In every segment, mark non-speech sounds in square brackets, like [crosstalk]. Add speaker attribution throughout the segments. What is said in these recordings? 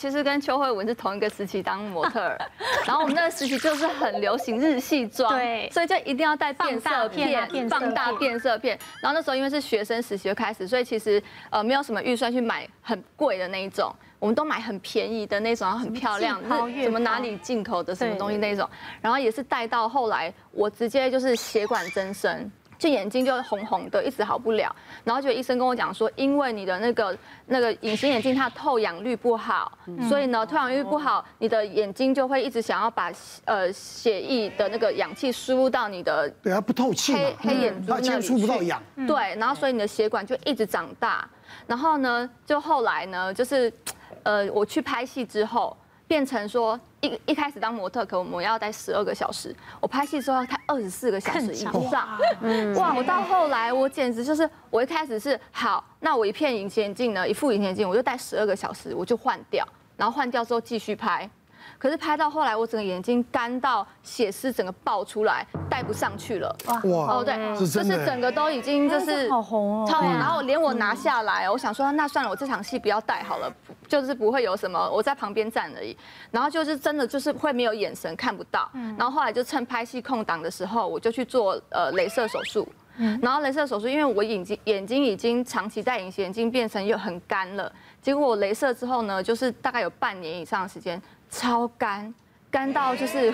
Speaker 1: 其实跟邱慧文是同一个时期当模特儿，[laughs] 然后我们那个时期就是很流行日系妆，对，所以就一定要带变色片，放大变色片。然后那时候因为是学生实习就开始，所以其实呃没有什么预算去买很贵的那一种，我们都买很便宜的那种，然后很漂亮，是什么哪里进口的什么东西那种。然后也是带到后来，我直接就是血管增生。就眼睛就红红的，一直好不了，然后就医生跟我讲说，因为你的那个那个隐形眼镜它透氧率不好，所以呢透氧率不好，你的眼睛就会一直想要把呃血液的那个氧气输入到你的
Speaker 2: 对它不透气
Speaker 1: 黑黑眼珠那里去，
Speaker 2: 它接触不到氧，
Speaker 1: 对，然后所以你的血管就一直长大，然后呢就后来呢就是呃我去拍戏之后。变成说一一开始当模特，可我们要待十二个小时。我拍戏之后要待二十四个小时以上。哇！我到后来我简直就是，我一开始是好，那我一片隐形眼镜呢，一副隐形眼镜，我就戴十二个小时，我就换掉，然后换掉之后继续拍。可是拍到后来，我整个眼睛干到血丝整个爆出来，戴不上去了。哇！哦，对，就是整个都已经就是
Speaker 3: 好红哦，
Speaker 1: 超红。然后连我拿下来，我想说那算了，我这场戏不要戴好了，就是不会有什么，我在旁边站而已。然后就是真的就是会没有眼神，看不到。然后后来就趁拍戏空档的时候，我就去做呃镭射手术。然后镭射手术，因为我眼睛眼睛已经长期戴隐形眼镜，变成又很干了。结果我镭射之后呢，就是大概有半年以上的时间。超干，干到就是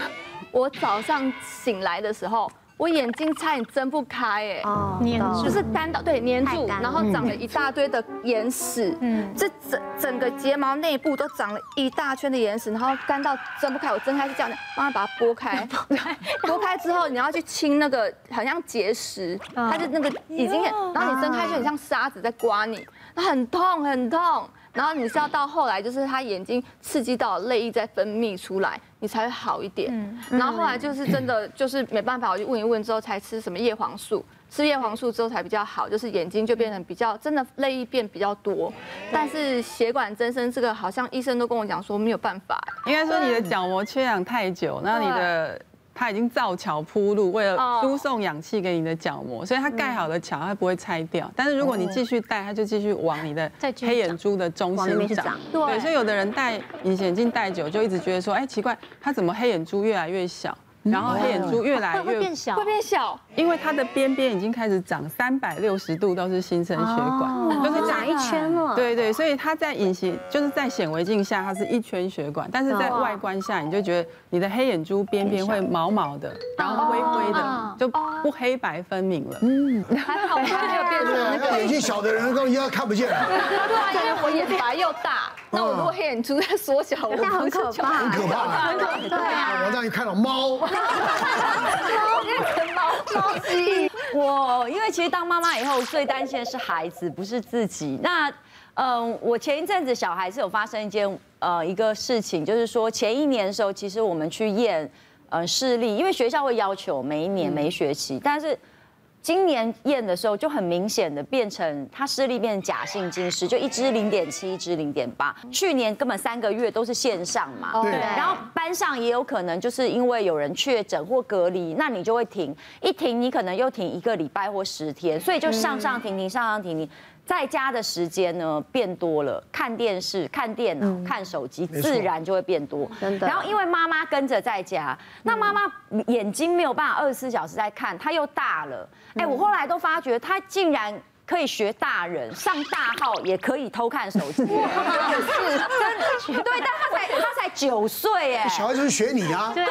Speaker 1: 我早上醒来的时候，我眼睛差点睁不开，哎，哦，黏住，就是干到对黏住，然后长了一大堆的眼屎，嗯，这整整个睫毛内部都长了一大圈的眼屎，然后干到睁不开，我睁开是这样的，慢慢把它拨开，[laughs] 拨开之后你要去清那个好像结石，它就那个已经，然后你睁开就很像沙子在刮你，它很痛很痛。然后你是要到后来，就是他眼睛刺激到泪液再分泌出来，你才会好一点。然后后来就是真的就是没办法，我就问一问之后才吃什么叶黄素，吃叶黄素之后才比较好，就是眼睛就变成比较真的泪液变比较多。但是血管增生这个好像医生都跟我讲说没有办法。
Speaker 4: 应该说你的角膜缺氧太久，那你的。它已经造桥铺路，为了输送氧气给你的角膜，所以它盖好的桥它不会拆掉。但是如果你继续戴，它就继续往你的黑眼珠的中心长。对，所以有的人戴隐形眼镜戴久，就一直觉得说，哎，奇怪，它怎么黑眼珠越来越小？然后黑眼珠越来越
Speaker 3: 会变小，
Speaker 1: 会变小，
Speaker 4: 因为它的边边已经开始长三百六十度都是新生血管，
Speaker 3: 就是长一圈了。
Speaker 4: 对对，所以它在隐形就是在显微镜下它是一圈血管，但是在外观下你就觉得你的黑眼珠边边会毛毛的，然后灰灰的，就不黑白分明了。嗯，
Speaker 1: 还好它没有变成那个
Speaker 2: 眼睛小的人都一样看不见。对啊，
Speaker 1: 因为我眼白又大，那我如果黑眼珠在缩小，我
Speaker 3: 很可怕，
Speaker 2: 很可怕，很可怕。对啊，我让你看到
Speaker 1: 猫。[laughs] [laughs] [laughs]
Speaker 5: 我因为其实当妈妈以后最担心的是孩子，不是自己。那嗯，我前一阵子小孩是有发生一件呃一个事情，就是说前一年的时候，其实我们去验呃视力，因为学校会要求每一年每学期，但是。今年验的时候就很明显的变成他视力变成假性近视，就一只零点七，一只零点八。去年根本三个月都是线上嘛，对。然后班上也有可能就是因为有人确诊或隔离，那你就会停，一停你可能又停一个礼拜或十天，所以就上上停停，上上停停。在家的时间呢变多了，看电视、看电脑、看手机，自然就会变多。真的。然后因为妈妈跟着在家，那妈妈眼睛没有办法二十四小时在看，她又大了。哎，我后来都发觉她竟然。可以学大人上大号，也可以偷看手机，是真的，对，但他才他才九岁哎，
Speaker 2: 小孩就是学你啊，
Speaker 1: 对啊，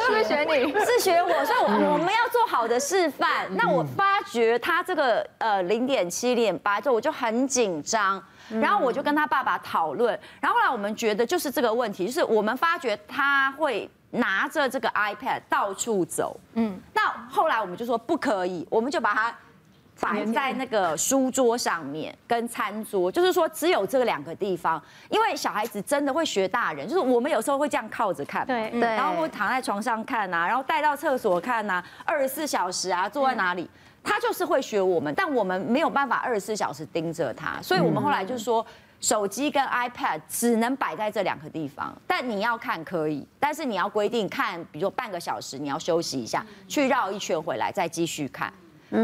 Speaker 1: 是不是学你？
Speaker 5: 是学我，所以我我们要做好的示范。那我发觉他这个呃零点七零点八，之后我就很紧张，然后我就跟他爸爸讨论，然后后来我们觉得就是这个问题，就是我们发觉他会拿着这个 iPad 到处走，嗯，那后来我们就说不可以，我们就把它。摆在那个书桌上面跟餐桌，就是说只有这两个地方，因为小孩子真的会学大人，就是我们有时候会这样靠着看，对对，然后会躺在床上看呐，然后带到厕所看呐，二十四小时啊坐在哪里，他就是会学我们，但我们没有办法二十四小时盯着他，所以我们后来就说手机跟 iPad 只能摆在这两个地方，但你要看可以，但是你要规定看，比如说半个小时你要休息一下，去绕一圈回来再继续看。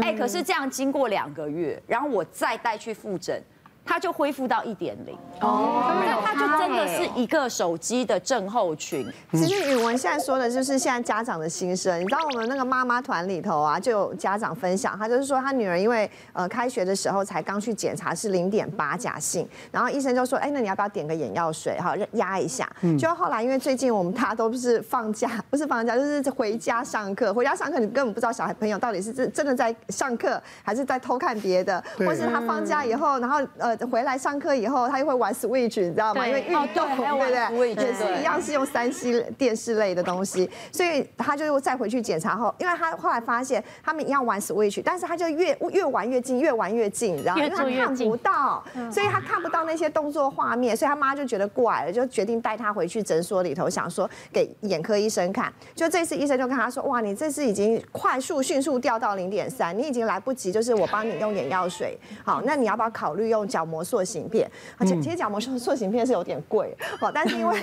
Speaker 5: 哎，可是这样经过两个月，然后我再带去复诊，它就恢复到一点零。哦，那它就真的是一个手机的症候群。
Speaker 3: 其实宇文现在说的就是现在家长的心声。你知道我们那个妈妈团里头啊，就有家长分享，他就是说他女儿因为呃开学的时候才刚去检查是零点八假性，然后医生就说，哎，那你要不要点个眼药水哈，压一下。就后来因为最近我们大家都不是放假，[laughs] 不是放假就是回家上课，回家上课你根本不知道小孩朋友到底是真真的在上课还是在偷看别的，或是他放假以后，然后呃回来上课以后他又会玩 Switch，你知道吗？因为运动对不对？也是一样是用三 C 电视类的东西，所以他就再回去检查后，因为他后来发现他们一样玩 Switch，但是他就越越玩越近，越玩越近，你知道吗？因为他看不到，所以他看不到那些动作画面，所以他妈就觉得怪了，就决定带他回去诊所里头，想说给眼科医生看。就这次医生就跟他说：“哇，你这次已经快速迅速掉到零点三，你已经来不及，就是我帮你用眼药水。好，那你要不要考虑用角膜塑形片？而且其实角膜塑塑形片是有点贵，好，[laughs] 但是因为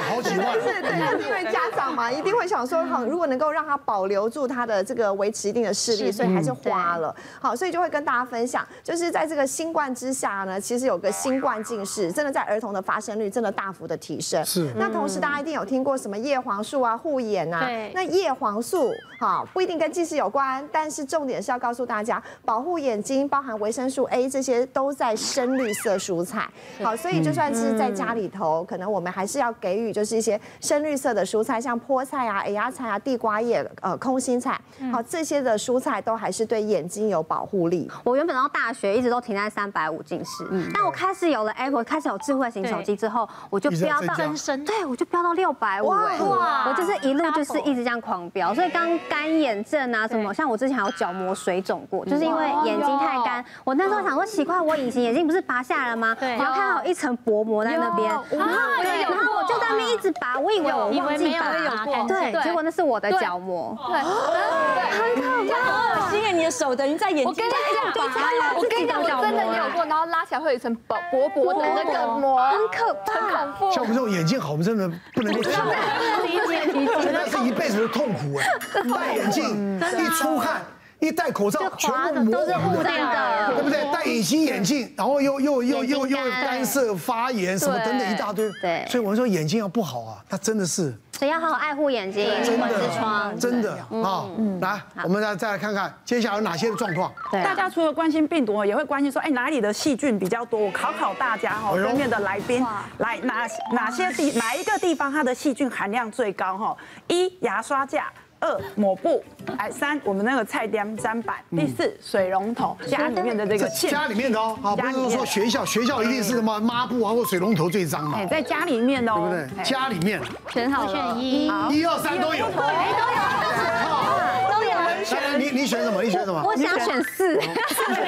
Speaker 2: 好几万，[laughs]
Speaker 3: 是，对，但是因为家长嘛，一定会想说，好，如果能够让他保留住他的这个维持一定的视力，所以还是花了。好，所以就会跟大家分享，就是在这个新冠之下呢，其实有个新冠近视，真的在儿童的发生率真的大幅的提升。
Speaker 2: 是。
Speaker 3: 那同时大家一定有听过什么叶黄素啊、护眼啊，对。那叶黄素，好，不一定跟近视有关，但是重点是要告诉大家，保护眼睛包含维生素 A 这些都在深绿色蔬菜。好，所以就算是在家里头，可能我们还是要给予就是一些深绿色的蔬菜，像菠菜啊、芽菜啊、地瓜叶、呃空心菜，好，这些的蔬菜都还是对眼睛有保护力。
Speaker 6: 我原本到大学一直都停在三百五近视，但我开始有了 Apple，开始有智慧型手机之后，我就飙到增生，对我就飙到六百五，哇，我就是一路就是一直这样狂飙，所以刚干眼症啊什么，像我之前还有角膜水肿过，就是因为眼睛太干，我那时候想说奇怪，我隐形眼镜不是拔下来了吗？然后看到一层薄膜在那边，然后我就在那边一直拔，我以为我忘记拔，对，结果那是我的角膜，[gasps] 对，很可怕，
Speaker 5: 好恶心啊！你的手等于在眼睛，我跟你
Speaker 1: 讲，我跟你讲，我真的有过，然后拉起来会有一层薄薄薄的。那个膜，
Speaker 6: 很可怕，
Speaker 1: 很恐怖。
Speaker 2: 像我们这种眼睛好，我们真的不能够 [laughs] 理解，
Speaker 6: 理解理解，
Speaker 2: 那是一辈子的痛苦哎，戴眼镜一出汗。一戴口罩，全部
Speaker 6: 都是雾的，
Speaker 2: 对不对？戴隐形眼镜，然后又又又又又干涉发炎，什么等等一大堆。
Speaker 6: 对，
Speaker 2: 所以我们说眼睛要不好啊，它真的是。
Speaker 6: 所以要好好爱护眼睛，真的，
Speaker 2: 真的啊。来，我们再再来看看接下来有哪些的状况。
Speaker 7: 大家除了关心病毒，也会关心说，哎，哪里的细菌比较多？我考考大家哈，对面的来宾，来哪哪些地哪一个地方它的细菌含量最高？哈，一牙刷架。二抹布，哎，三我们那个菜单砧板，第四水龙头，家里面的这个
Speaker 2: 家里面的哦，好，不是说学校，学校一定是什么抹布啊或水龙头最脏嘛？
Speaker 7: 哎，在家里面的哦，
Speaker 2: 对不对？家里面
Speaker 6: 选好选一，
Speaker 2: 一二三都有，
Speaker 6: 都有，都有。
Speaker 2: 来，你你选什么？你选什么？
Speaker 6: 我想选四，
Speaker 2: 选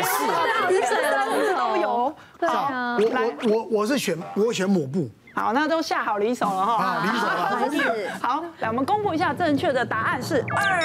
Speaker 2: 四，
Speaker 7: 你选四都有。
Speaker 2: 好，我我我我是选我选抹布。
Speaker 7: 好，那都下好离手了哈。
Speaker 2: 好，离手了。
Speaker 7: 好，来我们公布一下正确的答案是二。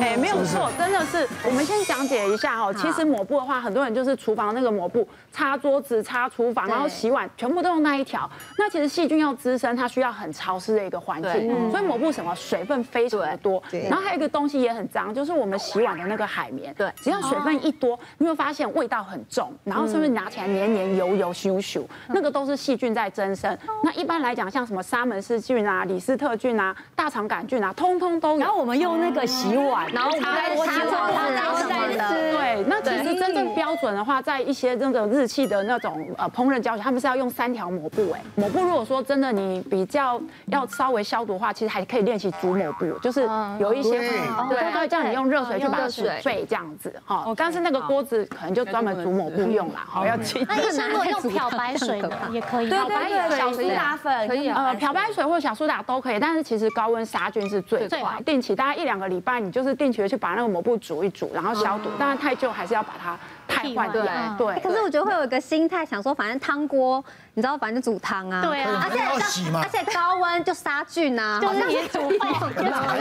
Speaker 7: 哎，没有错，真的是。我们先讲解一下哦，其实抹布的话，很多人就是厨房那个抹布，擦桌子、擦厨房，然后洗碗，全部都用那一条。那其实细菌要滋生，它需要很潮湿的一个环境，所以抹布什么水分非常的多。然后还有一个东西也很脏，就是我们洗碗的那个海绵。对，只要水分一多，你会发现味道很重，然后是不是拿起来黏黏油油咻咻，那个都是细菌在增生。那一般来讲，像什么沙门氏菌啊、李斯特菌啊、大肠杆菌啊，通通都有。
Speaker 5: 然后我们用那个洗碗。然后我们在擦桌子，然后再吃。
Speaker 7: 对，那其实真正标准的话，在一些那个日系的那种呃烹饪教学，他们是要用三条抹布。哎，抹布如果说真的你比较要稍微消毒的话，其实还可以练习煮抹布，就是有一些对对，叫你用热水去把它煮沸这样子哈。但是那个锅子可能就专门煮抹布用啦，好要记。
Speaker 6: 那医生如果用漂白水的 [laughs] 也可以，
Speaker 5: 漂白水，小苏打粉可以，
Speaker 7: 呃，漂白水或者小苏打都可以，但是其实高温杀菌是最快，定期大概一两个礼拜，你就是。定期的去把那个抹布煮一煮，然后消毒。当然太旧还是要把它汰换掉。对。
Speaker 6: 可是我觉得会有一个心态，想说反正汤锅。你知道，反正煮汤啊，
Speaker 2: 对啊，而且
Speaker 6: 而且高温就杀菌啊，就是你煮饭
Speaker 2: 还好啦，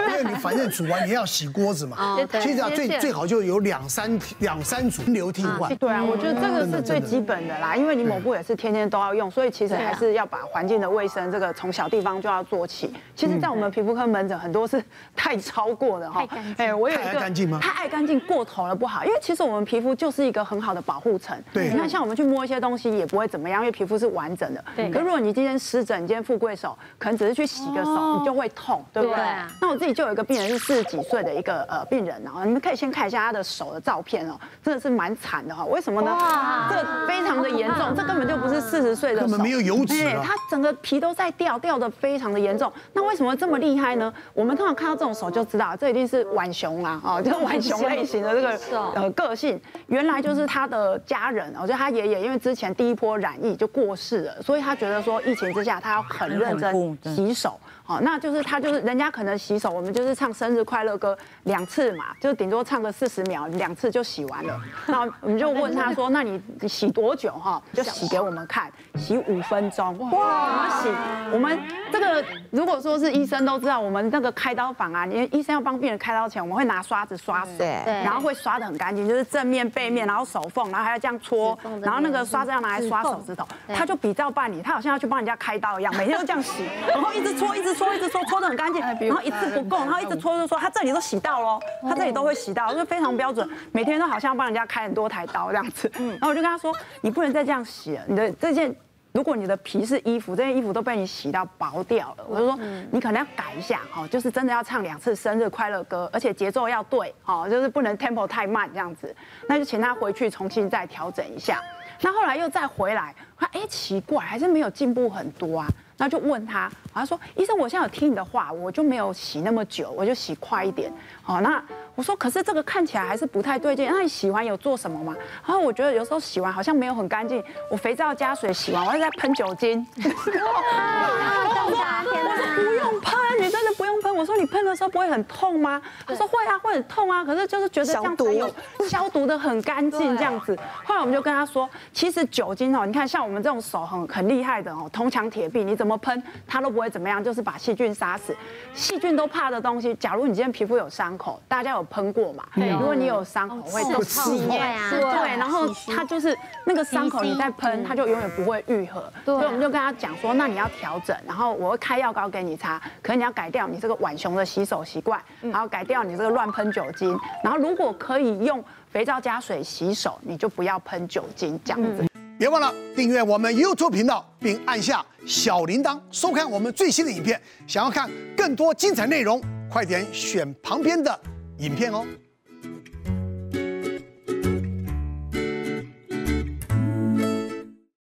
Speaker 2: 因为你 [laughs] 反正煮完你要洗锅子嘛，其实啊最最好就有两三两三组流替换。
Speaker 7: 对啊，我觉得这个是最基本的啦，因为你抹布也是天天都要用，所以其实还是要把环境的卫生这个从小地方就要做起。其实，在我们皮肤科门诊很多是太超过的哈，哎，我有一个太爱干净吗？太爱干净过头了不好，因为其实我们皮肤肤就是一个很好的保护层。
Speaker 2: 对，
Speaker 7: 你看像我们去摸一些东西也不会怎么样，因为皮肤是完整的。对。可如果你今天湿疹，你今天富贵手，可能只是去洗个手，你就会痛，对不对？那我自己就有一个病人是四十几岁的一个呃病人，然后你们可以先看一下他的手的照片哦，真的是蛮惨的哈。为什么呢？这个非常的严重，这根本就不是四十岁的手，
Speaker 2: 根本没有油脂啊。
Speaker 7: 他整个皮都在掉，掉的非常的严重。那为什么这么厉害呢？我们通常看到这种手就知道，这一定是浣熊啊，哦，就是浣熊类型的这个呃个性。原来就是他的家人，哦，就他爷爷，因为之前第一波染疫就过世了，所以他觉得说疫情之下他要很认真洗手。好，那就是他就是人家可能洗手，我们就是唱生日快乐歌两次嘛，就是顶多唱个四十秒，两次就洗完了。那我们就问他说，那你洗多久哈？就洗给我们看，洗五分钟。哇，怎么洗？我们这个如果说是医生都知道，我们那个开刀房啊，因为医生要帮病人开刀前，我们会拿刷子刷手，对，然后会刷的很干净，就是正面、背面，然后手缝，然后还要这样搓，然后那个刷子要拿来刷手指头。他就比照办理，他好像要去帮人家开刀一样，每天都这样洗，然后一直搓，一直。搓一直搓，搓得很干净，然后一次不够，然后一直搓就说他这里都洗到喽，他这里都会洗到，就非常标准，每天都好像帮人家开很多台刀这样子。然后我就跟他说，你不能再这样洗了，你的这件，如果你的皮是衣服，这件衣服都被你洗到薄掉了，我就说你可能要改一下哦，就是真的要唱两次生日快乐歌，而且节奏要对哦，就是不能 tempo 太慢这样子，那就请他回去重新再调整一下。那后来又再回来，他哎奇怪，还是没有进步很多啊。然后就问他，他说：“医生，我现在有听你的话，我就没有洗那么久，我就洗快一点。”好，那我说：“可是这个看起来还是不太对劲。那你洗完有做什么吗？”然后我觉得有时候洗完好像没有很干净，我肥皂加水洗完，我还在喷酒精。[laughs] 我说，你喷的时候不会很痛吗？他说会啊，会很痛啊。可是就是觉得这样子有消毒的 [laughs] 很干净这样子。后来我们就跟他说，其实酒精哦，你看像我们这种手很很厉害的哦，铜墙铁壁，你怎么喷它都不会怎么样，就是把细菌杀死。细菌都怕的东西，假如你今天皮肤有伤口，大家有喷过嘛？对。如果你有伤口会都刺对啊，对。然后它就是那个伤口你再喷，它就永远不会愈合。所以我们就跟他讲说，那你要调整，然后我会开药膏给你擦，可是你要改掉你这个。浣熊的洗手习惯，然后改掉你这个乱喷酒精，然后如果可以用肥皂加水洗手，你就不要喷酒精这样子。
Speaker 2: 别忘了订阅我们 YouTube 频道，并按下小铃铛，收看我们最新的影片。想要看更多精彩内容，快点选旁边的影片哦。